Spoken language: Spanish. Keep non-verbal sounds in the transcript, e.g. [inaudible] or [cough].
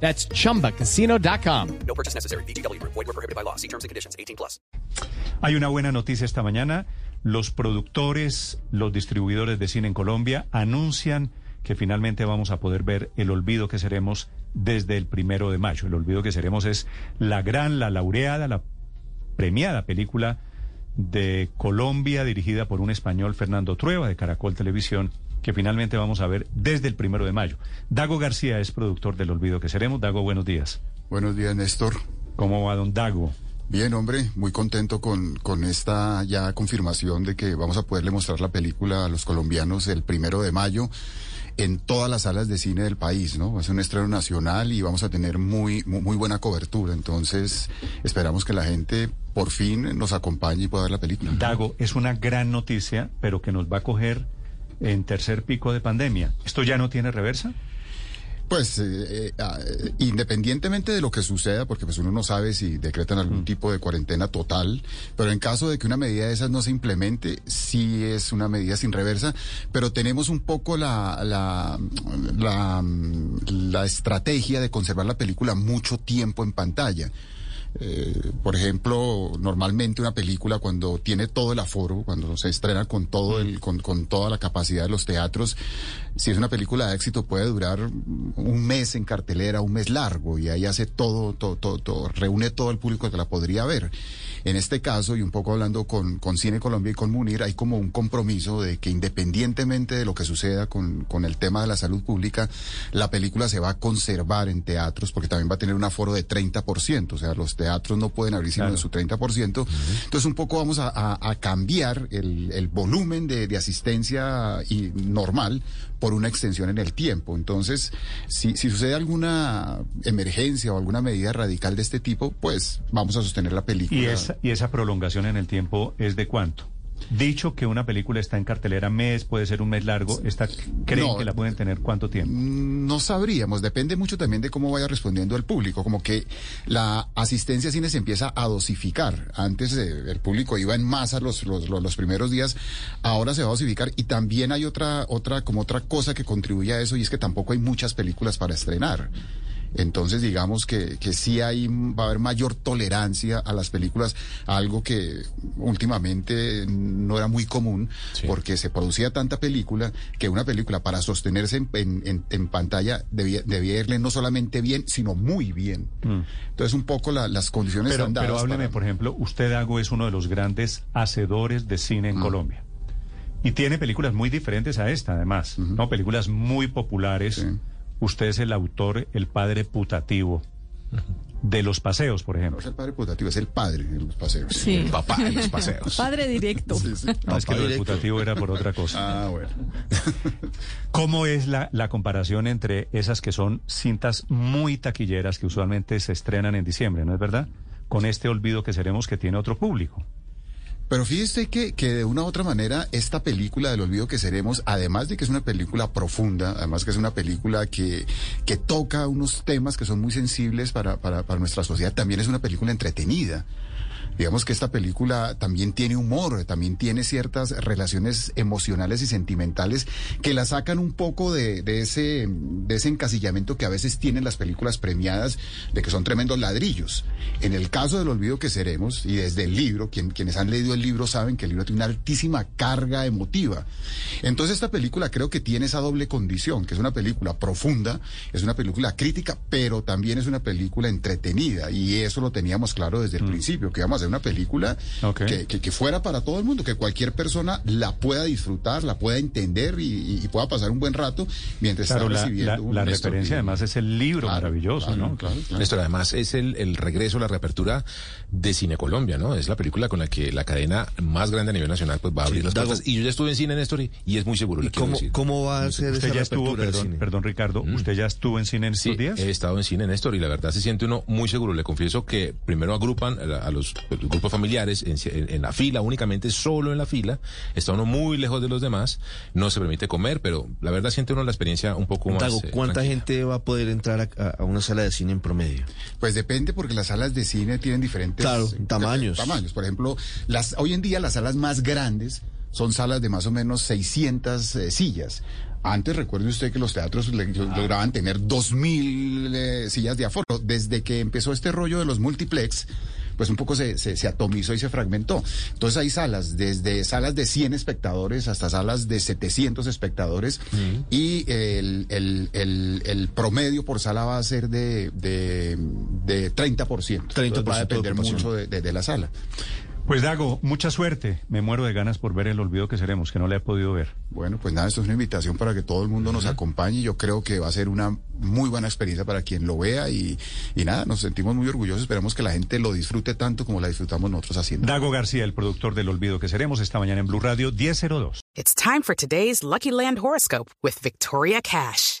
That's chumbacasino.com. No purchase necessary. BGW. Void were prohibited by law. See terms and conditions. 18 plus. Hay una buena noticia esta mañana. Los productores, los distribuidores de cine en Colombia anuncian que finalmente vamos a poder ver El Olvido que seremos desde el primero de mayo. El Olvido que seremos es la gran, la laureada, la premiada película de Colombia dirigida por un español, Fernando Trueba, de Caracol Televisión, que finalmente vamos a ver desde el primero de mayo. Dago García es productor del Olvido que seremos. Dago, buenos días. Buenos días, Néstor. ¿Cómo va, don Dago? Bien, hombre, muy contento con, con esta ya confirmación de que vamos a poderle mostrar la película a los colombianos el primero de mayo en todas las salas de cine del país, ¿no? Es un estreno nacional y vamos a tener muy, muy, muy buena cobertura. Entonces, esperamos que la gente por fin nos acompañe y pueda ver la película. Dago, es una gran noticia, pero que nos va a coger en tercer pico de pandemia. ¿Esto ya no tiene reversa? Pues eh, eh, independientemente de lo que suceda, porque pues uno no sabe si decretan algún tipo de cuarentena total, pero en caso de que una medida de esas no se implemente, sí es una medida sin reversa, pero tenemos un poco la, la, la, la estrategia de conservar la película mucho tiempo en pantalla. Eh, por ejemplo, normalmente una película cuando tiene todo el aforo, cuando se estrena con todo el, con, con toda la capacidad de los teatros, si es una película de éxito puede durar un mes en cartelera, un mes largo, y ahí hace todo, todo, todo, todo reúne todo el público que la podría ver. En este caso, y un poco hablando con, con Cine Colombia y con Munir, hay como un compromiso de que independientemente de lo que suceda con, con el tema de la salud pública, la película se va a conservar en teatros porque también va a tener un aforo de 30%, o sea, los teatros no pueden abrir sino Claro. de su 30%. Entonces, un poco vamos a, a- a cambiar el, el volumen de, de asistencia y normal por una extensión en el tiempo. Entonces, si, si sucede alguna emergencia o alguna medida radical de este tipo, pues vamos a sostener la película. ¿Y esa, ¿Y esa prolongación en el tiempo es de cuánto? Dicho que una película está en cartelera mes, puede ser un mes largo, esta, ¿creen No. que la pueden tener cuánto tiempo? Mm, No sabríamos, depende mucho también de cómo vaya respondiendo el público, como que la asistencia a cine se empieza a dosificar. Antes eh, el público iba en masa los, los, los, los primeros días, ahora se va a dosificar y también hay otra, otra, como otra cosa que contribuye a eso y es que tampoco hay muchas películas para estrenar. Entonces, digamos que, que sí hay, va a haber mayor tolerancia a las películas, algo que últimamente no era muy común, porque se producía tanta película que una película para sostenerse en, en- en- en pantalla debía, debía irle no solamente bien, sino muy bien. Entonces, un poco la- las condiciones Pero, están dadas pero hábleme, para- por ejemplo, usted, Dago, es uno de los grandes hacedores de cine en Colombia. Y tiene películas muy diferentes a esta, además, ¿no? Películas muy populares. Sí. Usted es el autor, el padre putativo de Los Paseos, por No ejemplo. es el padre putativo, es el padre de los paseos. Sí. Papá en los paseos. Padre directo. Sí, sí. No, es que lo putativo era por otra cosa. Ah, bueno. [laughs] ¿Cómo es la, la comparación entre esas que son cintas muy taquilleras que usualmente se estrenan en diciembre, ¿no es verdad? Con este olvido que seremos que tiene otro público. Pero fíjese que, que de una u otra manera esta película del olvido que seremos, además de que es una película profunda, además que es una película que, que toca unos temas que son muy sensibles para, para, para nuestra sociedad, también es una película entretenida. Digamos que esta película también tiene humor, también tiene ciertas relaciones emocionales y sentimentales que la sacan un poco de, de ese, de ese encasillamiento que a veces tienen las películas premiadas de que son tremendos ladrillos. En el caso del olvido que seremos, y desde el libro, quien- quienes han leído el libro saben que el libro tiene una altísima carga emotiva. Entonces esta película creo que tiene esa doble condición, que es una película profunda, es una película crítica, pero también es una película entretenida. Y eso lo teníamos claro desde el principio, que íbamos a hacer una película que, que- que fuera para todo el mundo, que cualquier persona la pueda disfrutar, la pueda entender y, pueda pasar un buen rato mientras Claro, está la, recibiendo la- un la Néstor referencia además es el libro Claro, maravilloso, claro, ¿no? claro, claro. Néstor, además es el, el regreso, la reapertura de Cine Colombia, ¿no? Es la película con la que la cadena más grande a nivel nacional pues va a abrir las Dago. puertas. Y yo ya estuve en cine, Néstor, y, y es muy seguro. ¿Y le quiero cómo, decir. cómo va a ser Usted esa ya estuvo, perdón, cine? perdón Ricardo, ¿usted ya estuvo en cine en Sí, estos días? he estado en cine, Néstor, y la verdad se siente uno muy seguro. Le confieso que primero agrupan a, a los, grupos familiares, en, en, la fila, únicamente solo en la fila, está uno muy lejos de los demás, no se permite comer, pero la verdad siente uno la experiencia un poco más. Tago, ¿cuánta gente va a poder entrar a, a, una sala de cine en promedio? Pues depende porque las salas de cine tienen diferentes claro, tamaños. tamaños. Por ejemplo, las hoy en día las salas más grandes son salas de más o menos 600 eh, sillas. Antes recuerde usted que los teatros lograban tener 2.000 eh, sillas de aforo. Desde que empezó este rollo de los multiplex, pues un poco se, se, atomizó y se fragmentó. Entonces hay salas, desde salas de 100 espectadores hasta salas de 700 espectadores y el, el, el, el, promedio por sala va a ser de, de, de 30%. 30% va a depender mucho de, de la sala. Pues Dago, mucha suerte. Me muero de ganas por ver el olvido que seremos, que no le he podido ver. Bueno, pues nada, esto es una invitación para que todo el mundo nos acompañe. Yo creo que va a ser una muy buena experiencia para quien lo vea y, y nada, nos sentimos muy orgullosos. Esperamos que la gente lo disfrute tanto como la disfrutamos nosotros haciendo. Dago García, el productor del olvido que seremos esta mañana en Blue Radio 1002. It's time for today's Lucky Land horoscope with Victoria Cash.